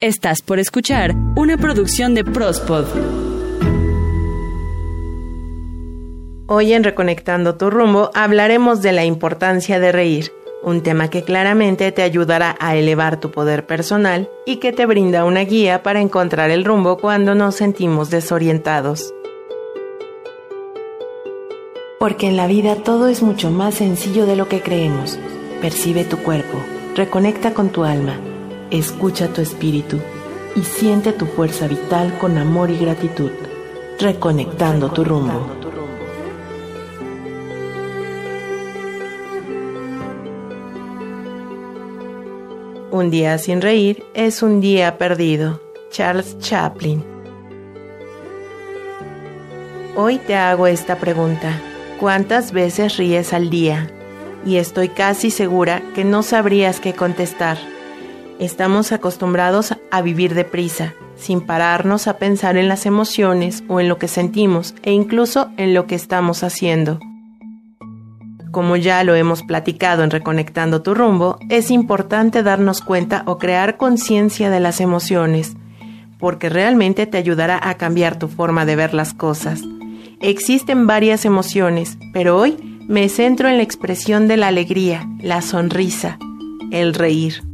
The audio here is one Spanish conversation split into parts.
Estás por escuchar una producción de Prospod. Hoy en Reconectando tu rumbo hablaremos de la importancia de reír, un tema que claramente te ayudará a elevar tu poder personal y que te brinda una guía para encontrar el rumbo cuando nos sentimos desorientados. Porque en la vida todo es mucho más sencillo de lo que creemos. Percibe tu cuerpo, reconecta con tu alma Escucha tu espíritu y siente tu fuerza vital con amor y gratitud, reconectando tu rumbo. Un día sin reír es un día perdido. Charles Chaplin. Hoy te hago esta pregunta. ¿Cuántas veces ríes al día? Y estoy casi segura que no sabrías qué contestar Estamos acostumbrados a vivir deprisa, sin pararnos a pensar en las emociones o en lo que sentimos e incluso en lo que estamos haciendo. Como ya lo hemos platicado en Reconectando tu rumbo, es importante darnos cuenta o crear conciencia de las emociones, porque realmente te ayudará a cambiar tu forma de ver las cosas. Existen varias emociones, pero hoy me centro en la expresión de la alegría, la sonrisa, el reír.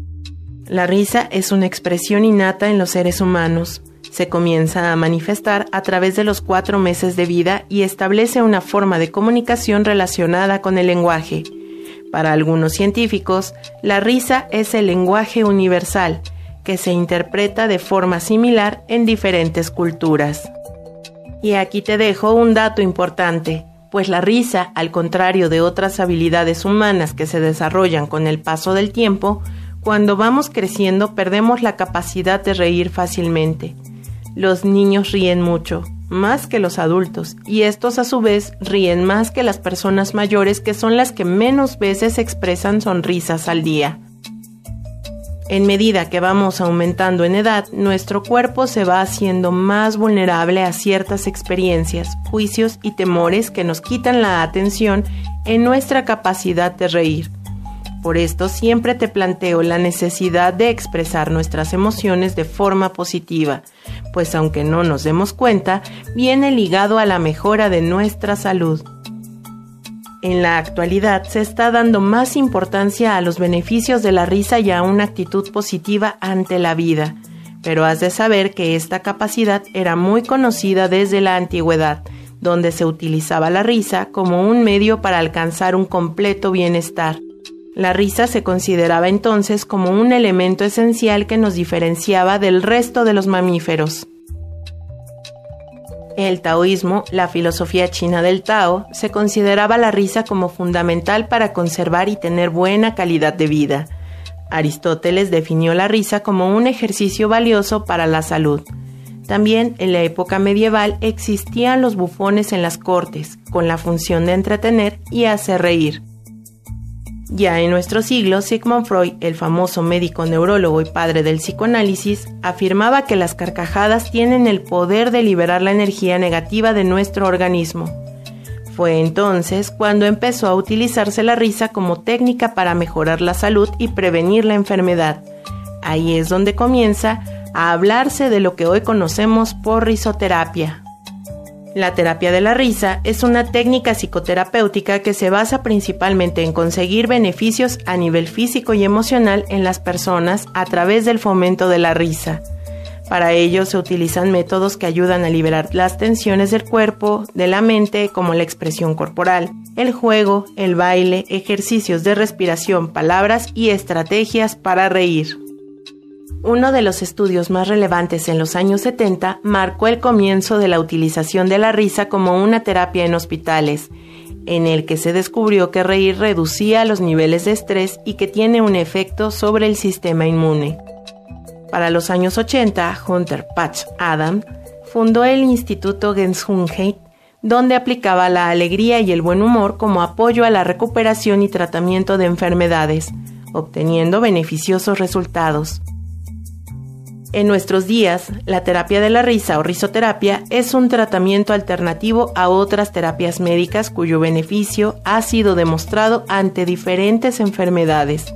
La risa es una expresión innata en los seres humanos. Se comienza a manifestar a través de los cuatro meses de vida y establece una forma de comunicación relacionada con el lenguaje. Para algunos científicos, la risa es el lenguaje universal, que se interpreta de forma similar en diferentes culturas. Y aquí te dejo un dato importante, pues la risa, al contrario de otras habilidades humanas que se desarrollan con el paso del tiempo, cuando vamos creciendo perdemos la capacidad de reír fácilmente. Los niños ríen mucho, más que los adultos, y estos a su vez ríen más que las personas mayores que son las que menos veces expresan sonrisas al día. En medida que vamos aumentando en edad, nuestro cuerpo se va haciendo más vulnerable a ciertas experiencias, juicios y temores que nos quitan la atención en nuestra capacidad de reír. Por esto siempre te planteo la necesidad de expresar nuestras emociones de forma positiva, pues aunque no nos demos cuenta, viene ligado a la mejora de nuestra salud. En la actualidad se está dando más importancia a los beneficios de la risa y a una actitud positiva ante la vida, pero has de saber que esta capacidad era muy conocida desde la antigüedad, donde se utilizaba la risa como un medio para alcanzar un completo bienestar. La risa se consideraba entonces como un elemento esencial que nos diferenciaba del resto de los mamíferos. El taoísmo, la filosofía china del Tao, se consideraba la risa como fundamental para conservar y tener buena calidad de vida. Aristóteles definió la risa como un ejercicio valioso para la salud. También en la época medieval existían los bufones en las cortes, con la función de entretener y hacer reír. Ya en nuestro siglo, Sigmund Freud, el famoso médico neurólogo y padre del psicoanálisis, afirmaba que las carcajadas tienen el poder de liberar la energía negativa de nuestro organismo. Fue entonces cuando empezó a utilizarse la risa como técnica para mejorar la salud y prevenir la enfermedad. Ahí es donde comienza a hablarse de lo que hoy conocemos por risoterapia. La terapia de la risa es una técnica psicoterapéutica que se basa principalmente en conseguir beneficios a nivel físico y emocional en las personas a través del fomento de la risa. Para ello se utilizan métodos que ayudan a liberar las tensiones del cuerpo, de la mente, como la expresión corporal, el juego, el baile, ejercicios de respiración, palabras y estrategias para reír. Uno de los estudios más relevantes en los años 70 marcó el comienzo de la utilización de la risa como una terapia en hospitales, en el que se descubrió que reír reducía los niveles de estrés y que tiene un efecto sobre el sistema inmune. Para los años 80, Hunter Patch Adam fundó el Instituto Gesundheit, donde aplicaba la alegría y el buen humor como apoyo a la recuperación y tratamiento de enfermedades, obteniendo beneficiosos resultados. En nuestros días, la terapia de la risa o risoterapia es un tratamiento alternativo a otras terapias médicas cuyo beneficio ha sido demostrado ante diferentes enfermedades,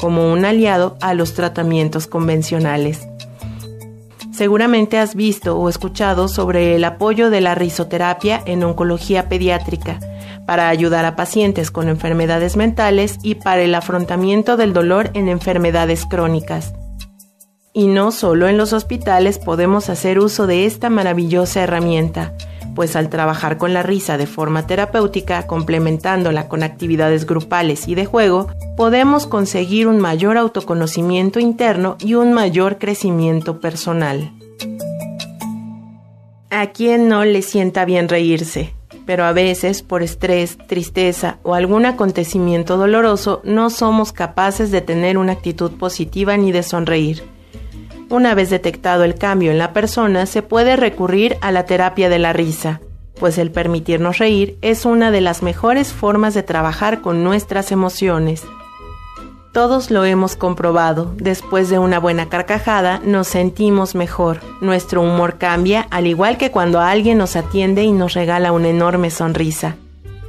como un aliado a los tratamientos convencionales. Seguramente has visto o escuchado sobre el apoyo de la risoterapia en oncología pediátrica para ayudar a pacientes con enfermedades mentales y para el afrontamiento del dolor en enfermedades crónicas. Y no solo en los hospitales podemos hacer uso de esta maravillosa herramienta, pues al trabajar con la risa de forma terapéutica, complementándola con actividades grupales y de juego, podemos conseguir un mayor autoconocimiento interno y un mayor crecimiento personal. ¿A quién no le sienta bien reírse? pero a veces por estrés, tristeza o algún acontecimiento doloroso no somos capaces de tener una actitud positiva ni de sonreír. Una vez detectado el cambio en la persona, se puede recurrir a la terapia de la risa, pues el permitirnos reír es una de las mejores formas de trabajar con nuestras emociones. Todos lo hemos comprobado, después de una buena carcajada nos sentimos mejor, nuestro humor cambia al igual que cuando alguien nos atiende y nos regala una enorme sonrisa.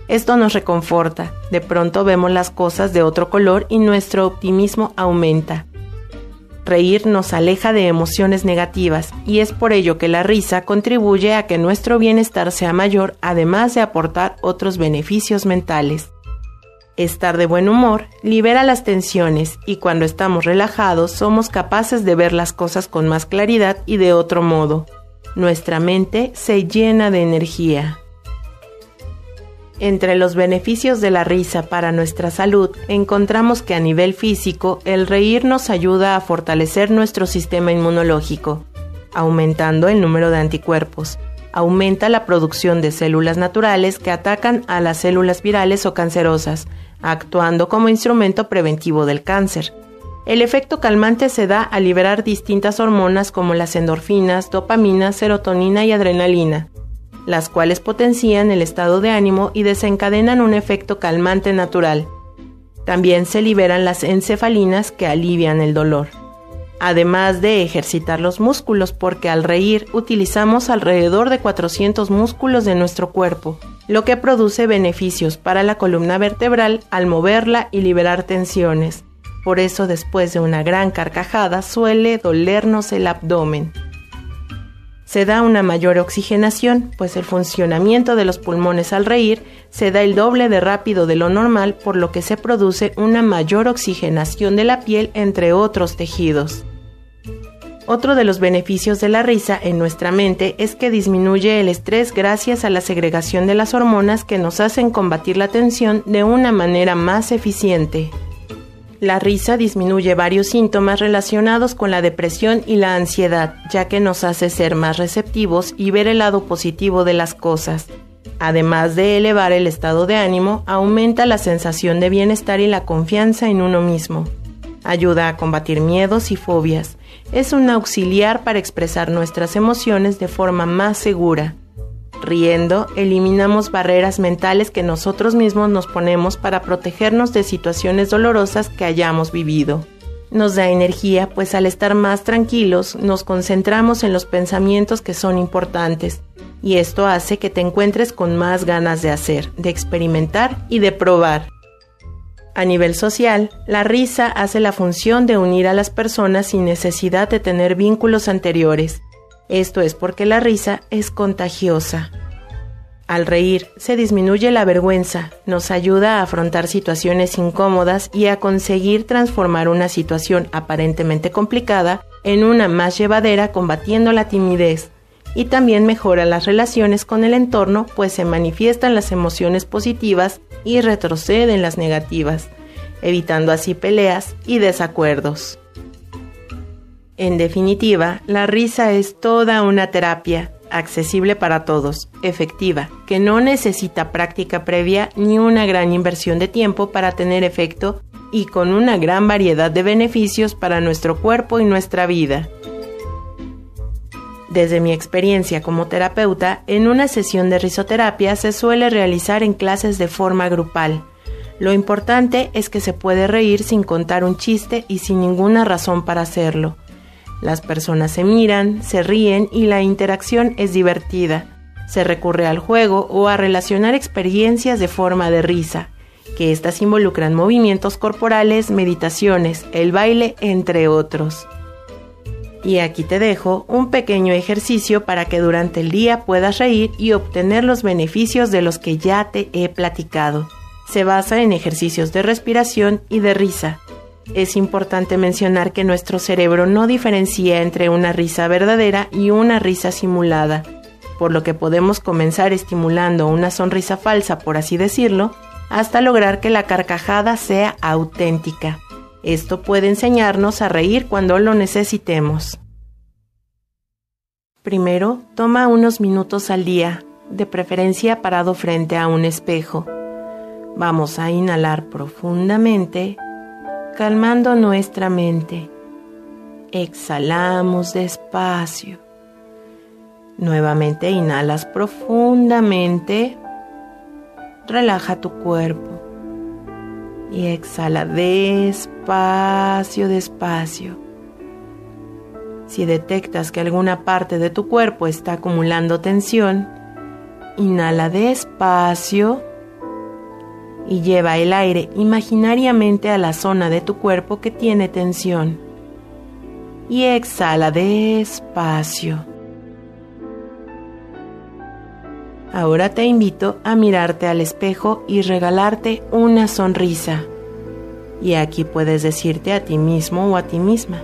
Esto nos reconforta, de pronto vemos las cosas de otro color y nuestro optimismo aumenta. Reír nos aleja de emociones negativas y es por ello que la risa contribuye a que nuestro bienestar sea mayor además de aportar otros beneficios mentales. Estar de buen humor libera las tensiones y cuando estamos relajados somos capaces de ver las cosas con más claridad y de otro modo. Nuestra mente se llena de energía. Entre los beneficios de la risa para nuestra salud, encontramos que a nivel físico, el reír nos ayuda a fortalecer nuestro sistema inmunológico, aumentando el número de anticuerpos. Aumenta la producción de células naturales que atacan a las células virales o cancerosas, actuando como instrumento preventivo del cáncer. El efecto calmante se da al liberar distintas hormonas como las endorfinas, dopamina, serotonina y adrenalina, las cuales potencian el estado de ánimo y desencadenan un efecto calmante natural. También se liberan las encefalinas que alivian el dolor. Además de ejercitar los músculos porque al reír utilizamos alrededor de 400 músculos de nuestro cuerpo, lo que produce beneficios para la columna vertebral al moverla y liberar tensiones. Por eso después de una gran carcajada suele dolernos el abdomen. Se da una mayor oxigenación, pues el funcionamiento de los pulmones al reír se da el doble de rápido de lo normal, por lo que se produce una mayor oxigenación de la piel entre otros tejidos. Otro de los beneficios de la risa en nuestra mente es que disminuye el estrés gracias a la segregación de las hormonas que nos hacen combatir la tensión de una manera más eficiente. La risa disminuye varios síntomas relacionados con la depresión y la ansiedad, ya que nos hace ser más receptivos y ver el lado positivo de las cosas. Además de elevar el estado de ánimo, aumenta la sensación de bienestar y la confianza en uno mismo. Ayuda a combatir miedos y fobias, es un auxiliar para expresar nuestras emociones de forma más segura. Riendo, eliminamos barreras mentales que nosotros mismos nos ponemos para protegernos de situaciones dolorosas que hayamos vivido. Nos da energía, pues al estar más tranquilos nos concentramos en los pensamientos que son importantes, y esto hace que te encuentres con más ganas de hacer, de experimentar y de probar. A nivel social, la risa hace la función de unir a las personas sin necesidad de tener vínculos anteriores. Esto es porque la risa es contagiosa. Al reír se disminuye la vergüenza, nos ayuda a afrontar situaciones incómodas y a conseguir transformar una situación aparentemente complicada en una más llevadera combatiendo la timidez, y también mejora las relaciones con el entorno, pues se manifiestan las emociones positivas y retroceden las negativas, evitando así peleas y desacuerdos. En definitiva, la risa es toda una terapia, accesible para todos, efectiva, que no necesita práctica previa ni una gran inversión de tiempo para tener efecto y con una gran variedad de beneficios para nuestro cuerpo y nuestra vida. Desde mi experiencia como terapeuta, en una sesión de risoterapia se suele realizar en clases de forma grupal. Lo importante es que se puede reír sin contar un chiste y sin ninguna razón para hacerlo. Las personas se miran, se ríen y la interacción es divertida. Se recurre al juego o a relacionar experiencias de forma de risa, que éstas involucran movimientos corporales, meditaciones, el baile, entre otros. Y aquí te dejo un pequeño ejercicio para que durante el día puedas reír y obtener los beneficios de los que ya te he platicado. Se basa en ejercicios de respiración y de risa. Es importante mencionar que nuestro cerebro no diferencia entre una risa verdadera y una risa simulada, por lo que podemos comenzar estimulando una sonrisa falsa, por así decirlo, hasta lograr que la carcajada sea auténtica. Esto puede enseñarnos a reír cuando lo necesitemos. Primero, toma unos minutos al día, de preferencia parado frente a un espejo. Vamos a inhalar profundamente, calmando nuestra mente. Exhalamos despacio. Nuevamente inhalas profundamente, relaja tu cuerpo y exhala despacio, despacio. Si detectas que alguna parte de tu cuerpo está acumulando tensión, inhala despacio y lleva el aire imaginariamente a la zona de tu cuerpo que tiene tensión. Y exhala despacio. Ahora te invito a mirarte al espejo y regalarte una sonrisa. Y aquí puedes decirte a ti mismo o a ti misma,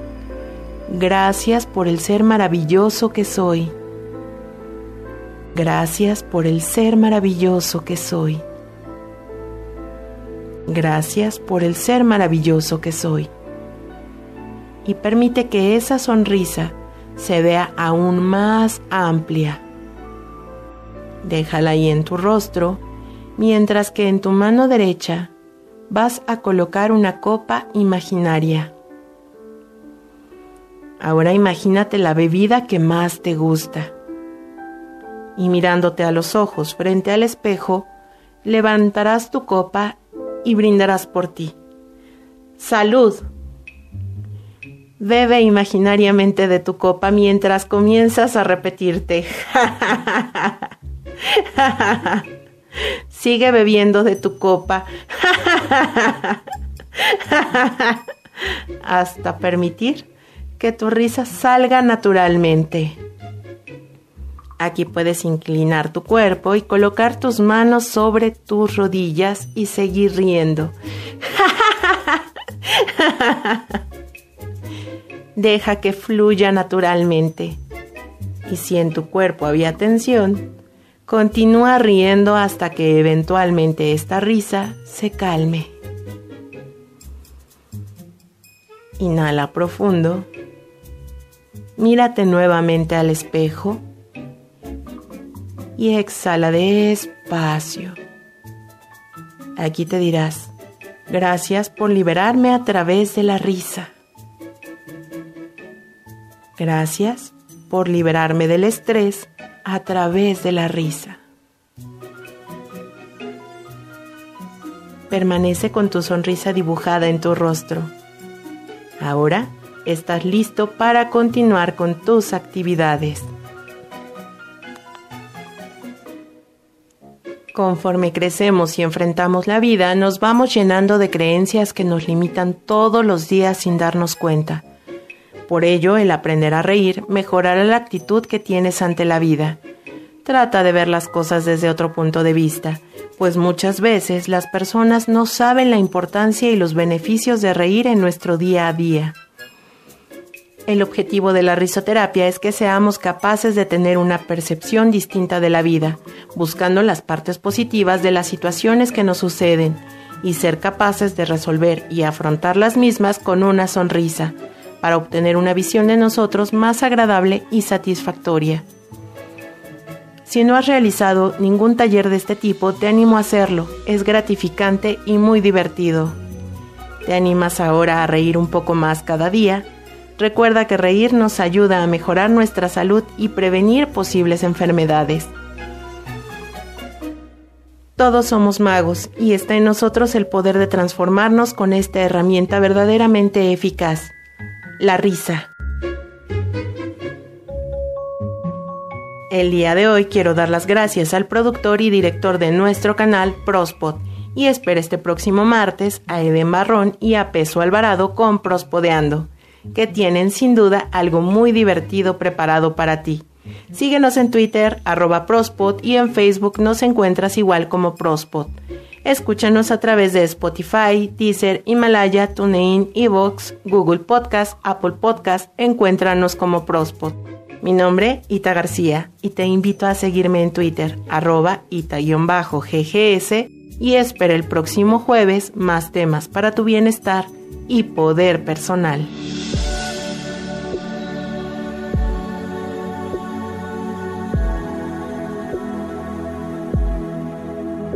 gracias por el ser maravilloso que soy. Gracias por el ser maravilloso que soy. Gracias por el ser maravilloso que soy. Y permite que esa sonrisa se vea aún más amplia déjala ahí en tu rostro, mientras que en tu mano derecha vas a colocar una copa imaginaria. Ahora imagínate la bebida que más te gusta. Y mirándote a los ojos frente al espejo, levantarás tu copa y brindarás por ti. ¡Salud! Bebe imaginariamente de tu copa mientras comienzas a repetirte. Sigue bebiendo de tu copa. Hasta permitir que tu risa salga naturalmente. Aquí puedes inclinar tu cuerpo y colocar tus manos sobre tus rodillas y seguir riendo. Deja que fluya naturalmente. Y si en tu cuerpo había tensión, Continúa riendo hasta que eventualmente esta risa se calme. Inhala profundo. Mírate nuevamente al espejo y exhala despacio. Aquí te dirás, gracias por liberarme a través de la risa. Gracias por liberarme del estrés a través de la risa. Permanece con tu sonrisa dibujada en tu rostro. Ahora estás listo para continuar con tus actividades. Conforme crecemos y enfrentamos la vida, nos vamos llenando de creencias que nos limitan todos los días sin darnos cuenta por ello, el aprender a reír mejorará la actitud que tienes ante la vida. Trata de ver las cosas desde otro punto de vista, pues muchas veces las personas no saben la importancia y los beneficios de reír en nuestro día a día. El objetivo de la risoterapia es que seamos capaces de tener una percepción distinta de la vida, buscando las partes positivas de las situaciones que nos suceden y ser capaces de resolver y afrontar las mismas con una sonrisa, para obtener una visión de nosotros más agradable y satisfactoria. Si no has realizado ningún taller de este tipo, te animo a hacerlo. Es gratificante y muy divertido. ¿Te animas ahora a reír un poco más cada día? Recuerda que reír nos ayuda a mejorar nuestra salud y prevenir posibles enfermedades. Todos somos magos y está en nosotros el poder de transformarnos con esta herramienta verdaderamente eficaz la risa. El día de hoy quiero dar las gracias al productor y director de nuestro canal Prospod y espero este próximo martes a Eden Barrón y a Peso Alvarado con Prospodeando. Que tienen sin duda algo muy divertido preparado para ti. Síguenos en Twitter, arroba Prospot, y en Facebook nos encuentras igual como Prospot. Escúchanos a través de Spotify, Deezer, Himalaya, TuneIn, Evox, Google Podcast, Apple Podcast. Encuéntranos como Prospot. Mi nombre, Ita García, y te invito a seguirme en Twitter, arroba ita-ggs, y espera el próximo jueves más temas para tu bienestar y poder personal.